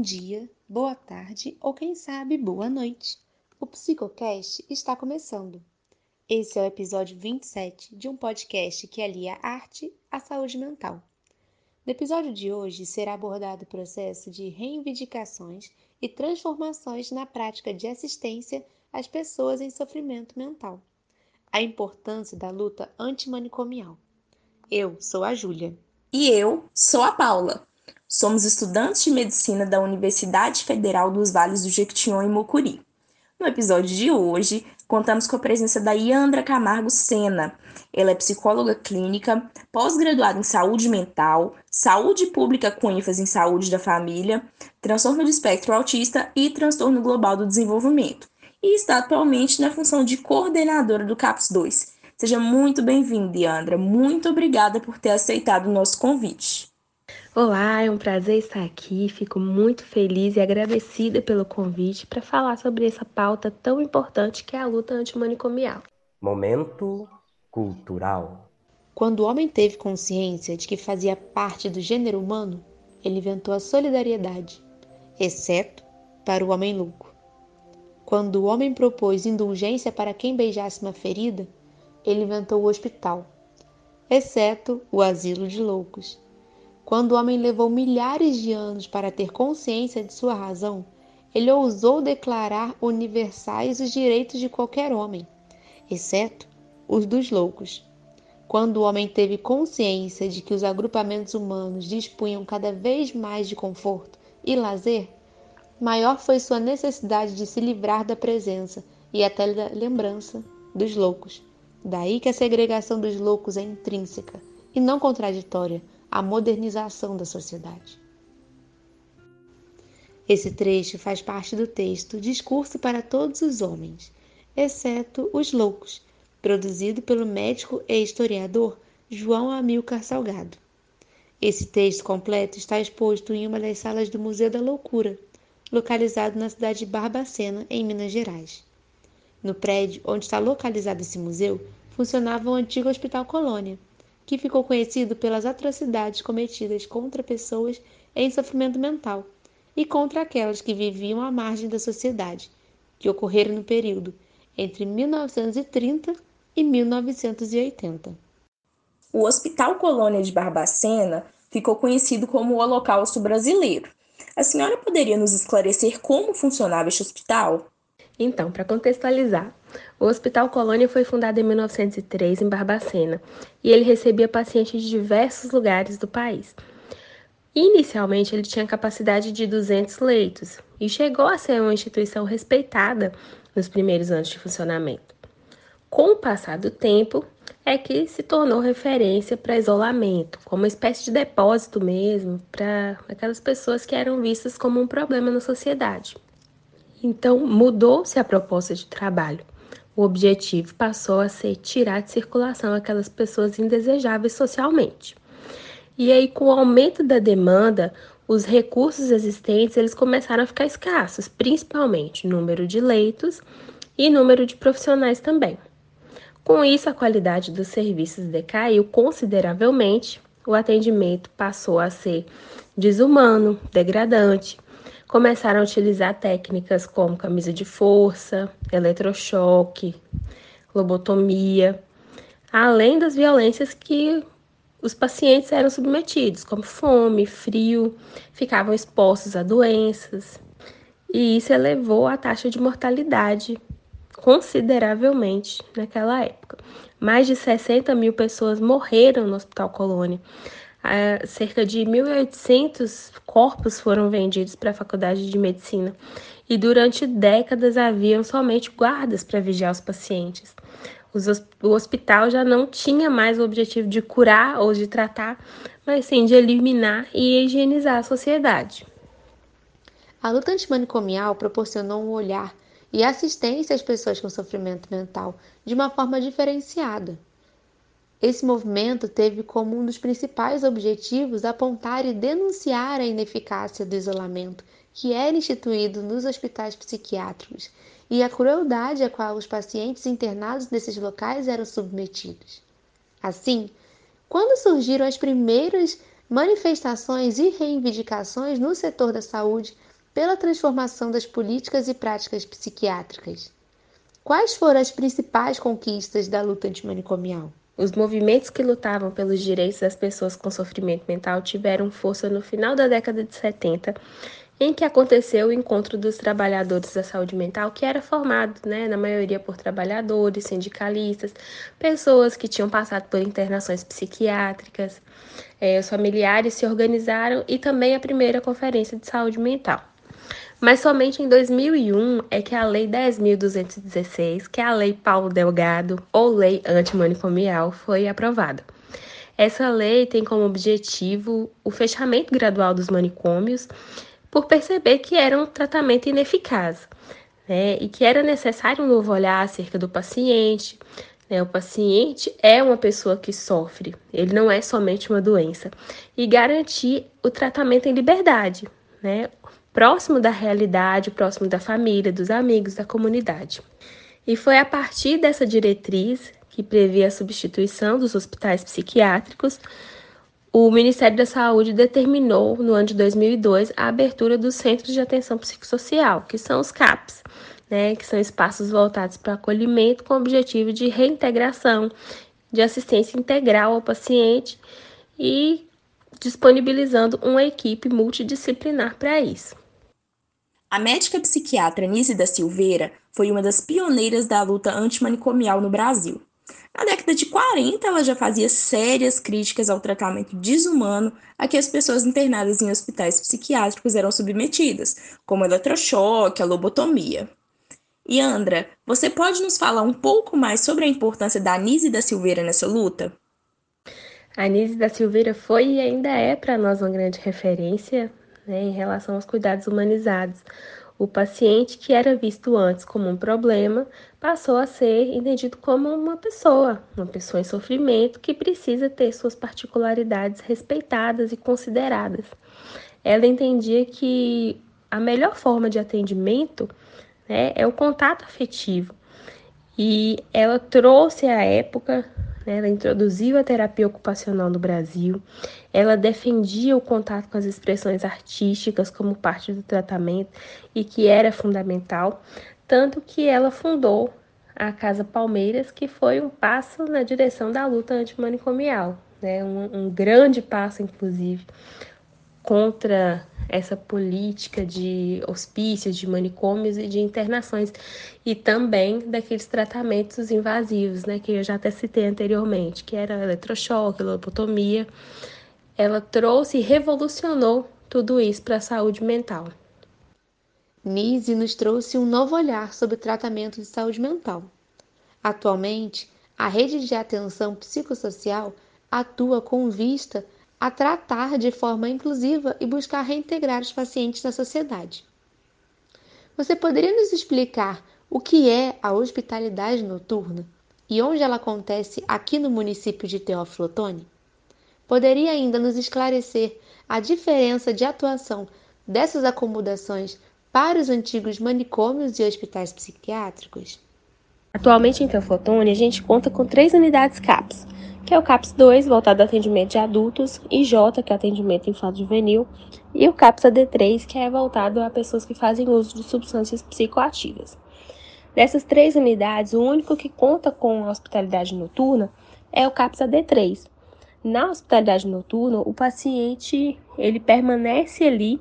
bom dia, boa tarde ou quem sabe boa noite. O Psicocast está começando. Esse é o episódio 27 de um podcast que alia arte à saúde mental. No episódio de hoje será abordado o processo de reivindicações e transformações na prática de assistência às pessoas em sofrimento mental. A importância da luta antimanicomial. Eu sou a Júlia. E eu sou a Paula. Somos estudantes de medicina da Universidade Federal dos Vales do Jequitinhonha e Mucuri. No episódio de hoje, contamos com a presença da Yandra Camargo Sena. Ela é psicóloga clínica, pós-graduada em saúde mental, saúde pública com ênfase em saúde da família, transtorno de espectro autista e transtorno global do desenvolvimento. E está atualmente na função de coordenadora do CAPS 2. Seja muito bem-vinda, Yandra. Muito obrigada por ter aceitado o nosso convite. Olá, é um prazer estar aqui. Fico muito feliz e agradecida pelo convite para falar sobre essa pauta tão importante que é a luta antimanicomial. Momento cultural. Quando o homem teve consciência de que fazia parte do gênero humano, ele inventou a solidariedade, exceto para o homem louco. Quando o homem propôs indulgência para quem beijasse uma ferida, ele inventou o hospital, exceto o asilo de loucos. Quando o homem levou milhares de anos para ter consciência de sua razão, ele ousou declarar universais os direitos de qualquer homem, exceto os dos loucos. Quando o homem teve consciência de que os agrupamentos humanos dispunham cada vez mais de conforto e lazer, maior foi sua necessidade de se livrar da presença e até da lembrança dos loucos. Daí que a segregação dos loucos é intrínseca e não contraditória a modernização da sociedade. Esse trecho faz parte do texto Discurso para Todos os Homens, exceto os Loucos, produzido pelo médico e historiador João Amilcar Salgado. Esse texto completo está exposto em uma das salas do Museu da Loucura, localizado na cidade de Barbacena, em Minas Gerais. No prédio onde está localizado esse museu, funcionava o antigo Hospital Colônia, que ficou conhecido pelas atrocidades cometidas contra pessoas em sofrimento mental e contra aquelas que viviam à margem da sociedade, que ocorreram no período entre 1930 e 1980. O Hospital Colônia de Barbacena ficou conhecido como o Holocausto Brasileiro. A senhora poderia nos esclarecer como funcionava este hospital? Então, para contextualizar, o Hospital Colônia foi fundado em 1903 em Barbacena e ele recebia pacientes de diversos lugares do país. Inicialmente, ele tinha capacidade de 200 leitos e chegou a ser uma instituição respeitada nos primeiros anos de funcionamento. Com o passar do tempo, é que se tornou referência para isolamento, como uma espécie de depósito mesmo para aquelas pessoas que eram vistas como um problema na sociedade. Então, mudou-se a proposta de trabalho. O objetivo passou a ser tirar de circulação aquelas pessoas indesejáveis socialmente. E aí, com o aumento da demanda, os recursos existentes eles começaram a ficar escassos, principalmente número de leitos e número de profissionais também. Com isso, a qualidade dos serviços decaiu consideravelmente, o atendimento passou a ser desumano, degradante, começaram a utilizar técnicas como camisa de força, eletrochoque, lobotomia, além das violências que os pacientes eram submetidos, como fome, frio, ficavam expostos a doenças, e isso elevou a taxa de mortalidade consideravelmente naquela época. Mais de 60 mil pessoas morreram no Hospital Colônia cerca de 1.800 corpos foram vendidos para a Faculdade de Medicina e durante décadas haviam somente guardas para vigiar os pacientes. Os, o hospital já não tinha mais o objetivo de curar ou de tratar, mas sim de eliminar e higienizar a sociedade. A luta antimanicomial proporcionou um olhar e assistência às pessoas com sofrimento mental de uma forma diferenciada esse movimento teve como um dos principais objetivos apontar e denunciar a ineficácia do isolamento que era instituído nos hospitais psiquiátricos e a crueldade a qual os pacientes internados nesses locais eram submetidos. Assim, quando surgiram as primeiras manifestações e reivindicações no setor da saúde pela transformação das políticas e práticas psiquiátricas. Quais foram as principais conquistas da luta antimanicomial? Os movimentos que lutavam pelos direitos das pessoas com sofrimento mental tiveram força no final da década de 70, em que aconteceu o encontro dos trabalhadores da saúde mental, que era formado, né, na maioria por trabalhadores, sindicalistas, pessoas que tinham passado por internações psiquiátricas. É, os familiares se organizaram e também a primeira conferência de saúde mental. Mas somente em 2001 é que a Lei 10.216, que é a Lei Paulo Delgado, ou Lei Antimanicomial, foi aprovada. Essa lei tem como objetivo o fechamento gradual dos manicômios, por perceber que era um tratamento ineficaz né, e que era necessário um novo olhar acerca do paciente. Né, o paciente é uma pessoa que sofre, ele não é somente uma doença, e garantir o tratamento em liberdade, né, próximo da realidade, próximo da família, dos amigos, da comunidade. E foi a partir dessa diretriz que previa a substituição dos hospitais psiquiátricos, o Ministério da Saúde determinou, no ano de 2002, a abertura dos Centros de Atenção Psicossocial, que são os CAPs, né, que são espaços voltados para acolhimento com o objetivo de reintegração, de assistência integral ao paciente e disponibilizando uma equipe multidisciplinar para isso. A médica psiquiatra Nise da Silveira foi uma das pioneiras da luta antimanicomial no Brasil. Na década de 40, ela já fazia sérias críticas ao tratamento desumano a que as pessoas internadas em hospitais psiquiátricos eram submetidas, como eletrochoque, a lobotomia. E Andra, você pode nos falar um pouco mais sobre a importância da Anise da Silveira nessa luta? A Anise da Silveira foi e ainda é para nós uma grande referência né, em relação aos cuidados humanizados. O paciente que era visto antes como um problema passou a ser entendido como uma pessoa, uma pessoa em sofrimento que precisa ter suas particularidades respeitadas e consideradas. Ela entendia que a melhor forma de atendimento né, é o contato afetivo. E ela trouxe à época né? Ela introduziu a terapia ocupacional no Brasil, ela defendia o contato com as expressões artísticas como parte do tratamento e que era fundamental, tanto que ela fundou a Casa Palmeiras, que foi um passo na direção da luta antimanicomial, né? um, um grande passo, inclusive, contra essa política de hospícios, de manicômios e de internações, e também daqueles tratamentos invasivos, né, que eu já até citei anteriormente, que era eletrochoque, lobotomia. Ela trouxe e revolucionou tudo isso para a saúde mental. Nise nos trouxe um novo olhar sobre o tratamento de saúde mental. Atualmente, a rede de atenção psicossocial atua com vista a tratar de forma inclusiva e buscar reintegrar os pacientes na sociedade. Você poderia nos explicar o que é a hospitalidade noturna e onde ela acontece aqui no município de Teófilo Otoni? Poderia ainda nos esclarecer a diferença de atuação dessas acomodações para os antigos manicômios e hospitais psiquiátricos? Atualmente em Teófilo Otoni, a gente conta com três unidades CAPS, que é o CAPS 2, voltado ao atendimento de adultos, e J, que é atendimento infanto-juvenil, e o CAPS AD3, que é voltado a pessoas que fazem uso de substâncias psicoativas. Dessas três unidades, o único que conta com a hospitalidade noturna é o CAPS AD3. Na hospitalidade noturna, o paciente ele permanece ali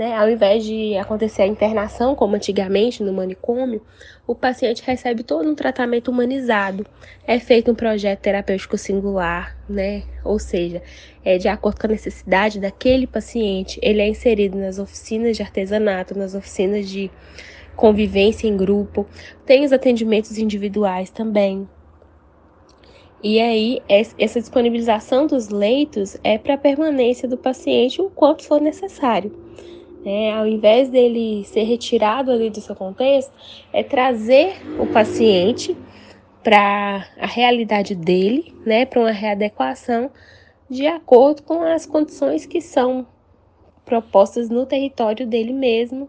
né? Ao invés de acontecer a internação, como antigamente no manicômio, o paciente recebe todo um tratamento humanizado. É feito um projeto terapêutico singular, né? Ou seja, é de acordo com a necessidade daquele paciente, ele é inserido nas oficinas de artesanato, nas oficinas de convivência em grupo, tem os atendimentos individuais também. E aí, essa disponibilização dos leitos é para a permanência do paciente o quanto for necessário. Né? Ao invés dele ser retirado ali do seu contexto, é trazer o paciente para a realidade dele, né? para uma readequação de acordo com as condições que são propostas no território dele mesmo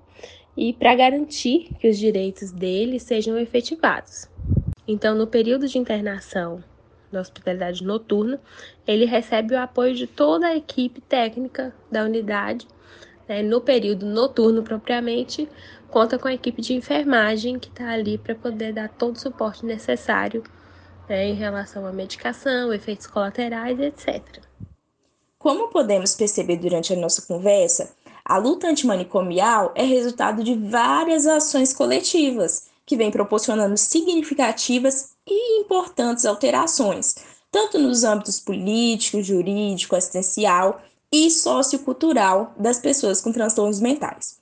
e para garantir que os direitos dele sejam efetivados. Então, no período de internação da hospitalidade noturna, ele recebe o apoio de toda a equipe técnica da unidade Né? No período noturno, propriamente, conta com a equipe de enfermagem que está ali para poder dar todo o suporte necessário né, em relação à medicação, efeitos colaterais, etc. Como podemos perceber durante a nossa conversa, a luta antimanicomial é resultado de várias ações coletivas que vêm proporcionando significativas e importantes alterações, tanto nos âmbitos político, jurídico, assistencial e sociocultural das pessoas com transtornos mentais.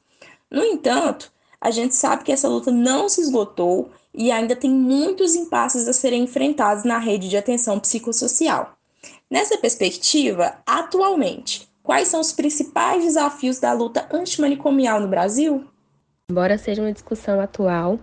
No entanto, a gente sabe que essa luta não se esgotou e ainda tem muitos impasses a serem enfrentados na rede de atenção psicossocial. Nessa perspectiva, atualmente, quais são os principais desafios da luta antimanicomial no Brasil? Embora seja uma discussão atual,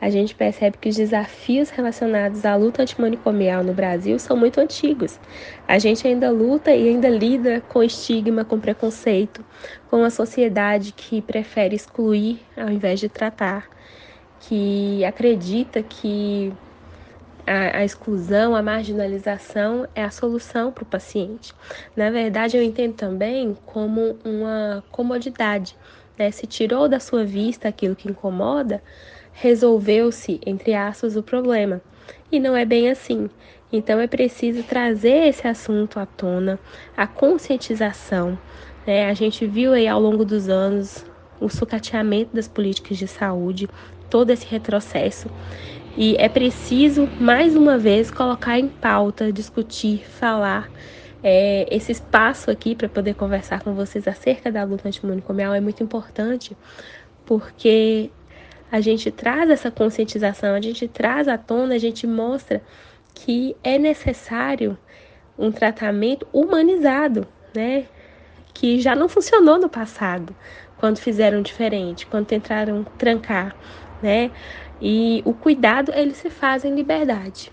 a gente percebe que os desafios relacionados à luta antimanicomial no Brasil são muito antigos. A gente ainda luta e ainda lida com estigma, com preconceito, com uma sociedade que prefere excluir ao invés de tratar, que acredita que a, a exclusão, a marginalização é a solução para o paciente. Na verdade, eu entendo também como uma comodidade. Né? Se tirou da sua vista aquilo que incomoda, resolveu-se, entre aspas, o problema. E não é bem assim. Então é preciso trazer esse assunto à tona, a conscientização. Né? A gente viu aí ao longo dos anos o sucateamento das políticas de saúde, todo esse retrocesso. E é preciso, mais uma vez, colocar em pauta, discutir, falar. É, esse espaço aqui para poder conversar com vocês acerca da luta antimanicomial é muito importante, porque a gente traz essa conscientização, a gente traz à tona, a gente mostra que é necessário um tratamento humanizado, né? Que já não funcionou no passado, quando fizeram diferente, quando tentaram trancar, né? E o cuidado ele se faz em liberdade,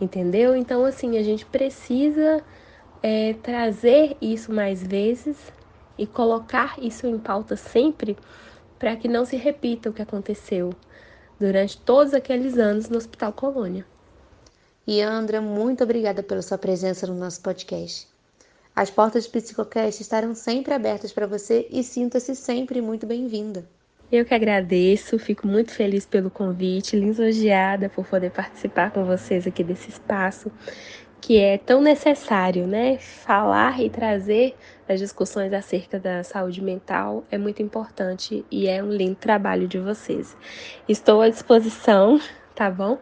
entendeu? Então, assim, a gente precisa é, trazer isso mais vezes e colocar isso em pauta sempre para que não se repita o que aconteceu durante todos aqueles anos no Hospital Colônia. E Andra, muito obrigada pela sua presença no nosso podcast. As portas do Psicocast estarão sempre abertas para você e sinta-se sempre muito bem-vinda. Eu que agradeço, fico muito feliz pelo convite, lisonjeada por poder participar com vocês aqui desse espaço que é tão necessário, né? Falar e trazer as discussões acerca da saúde mental é muito importante e é um lindo trabalho de vocês. Estou à disposição, tá bom?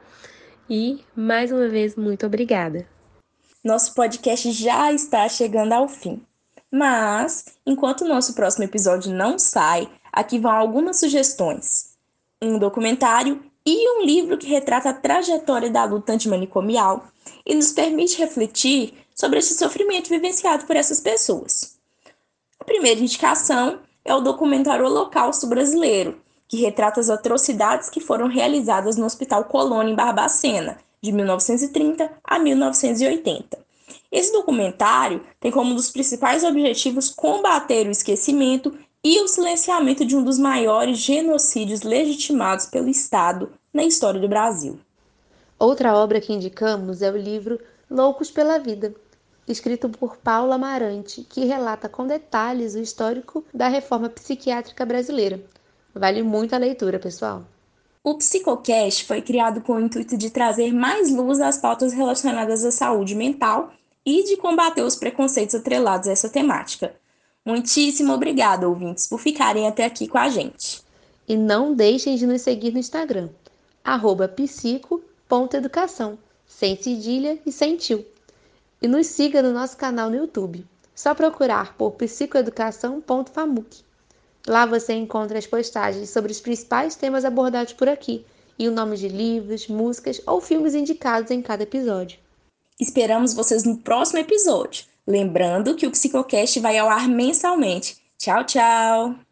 E mais uma vez, muito obrigada. Nosso podcast já está chegando ao fim. Mas, enquanto o nosso próximo episódio não sai, aqui vão algumas sugestões: um documentário e um livro que retrata a trajetória da luta antimanicomial e nos permite refletir sobre esse sofrimento vivenciado por essas pessoas. A primeira indicação é o documentário Holocausto Brasileiro, que retrata as atrocidades que foram realizadas no Hospital Colônia em Barbacena, de 1930 a 1980. Esse documentário tem como um dos principais objetivos combater o esquecimento e o silenciamento de um dos maiores genocídios legitimados pelo Estado na história do Brasil. Outra obra que indicamos é o livro Loucos pela Vida, escrito por Paula Amarante, que relata com detalhes o histórico da reforma psiquiátrica brasileira. Vale muito a leitura, pessoal. O Psicocast foi criado com o intuito de trazer mais luz às pautas relacionadas à saúde mental e de combater os preconceitos atrelados a essa temática. Muitíssimo obrigada, ouvintes, por ficarem até aqui com a gente. E não deixem de nos seguir no Instagram, arroba psico educação, sem cedilha e sem tio. E nos siga no nosso canal no YouTube. Só procurar por psicoeducação.famuc. Lá você encontra as postagens sobre os principais temas abordados por aqui e o nome de livros, músicas ou filmes indicados em cada episódio. Esperamos vocês no próximo episódio. Lembrando que o Psicocast vai ao ar mensalmente. Tchau, tchau!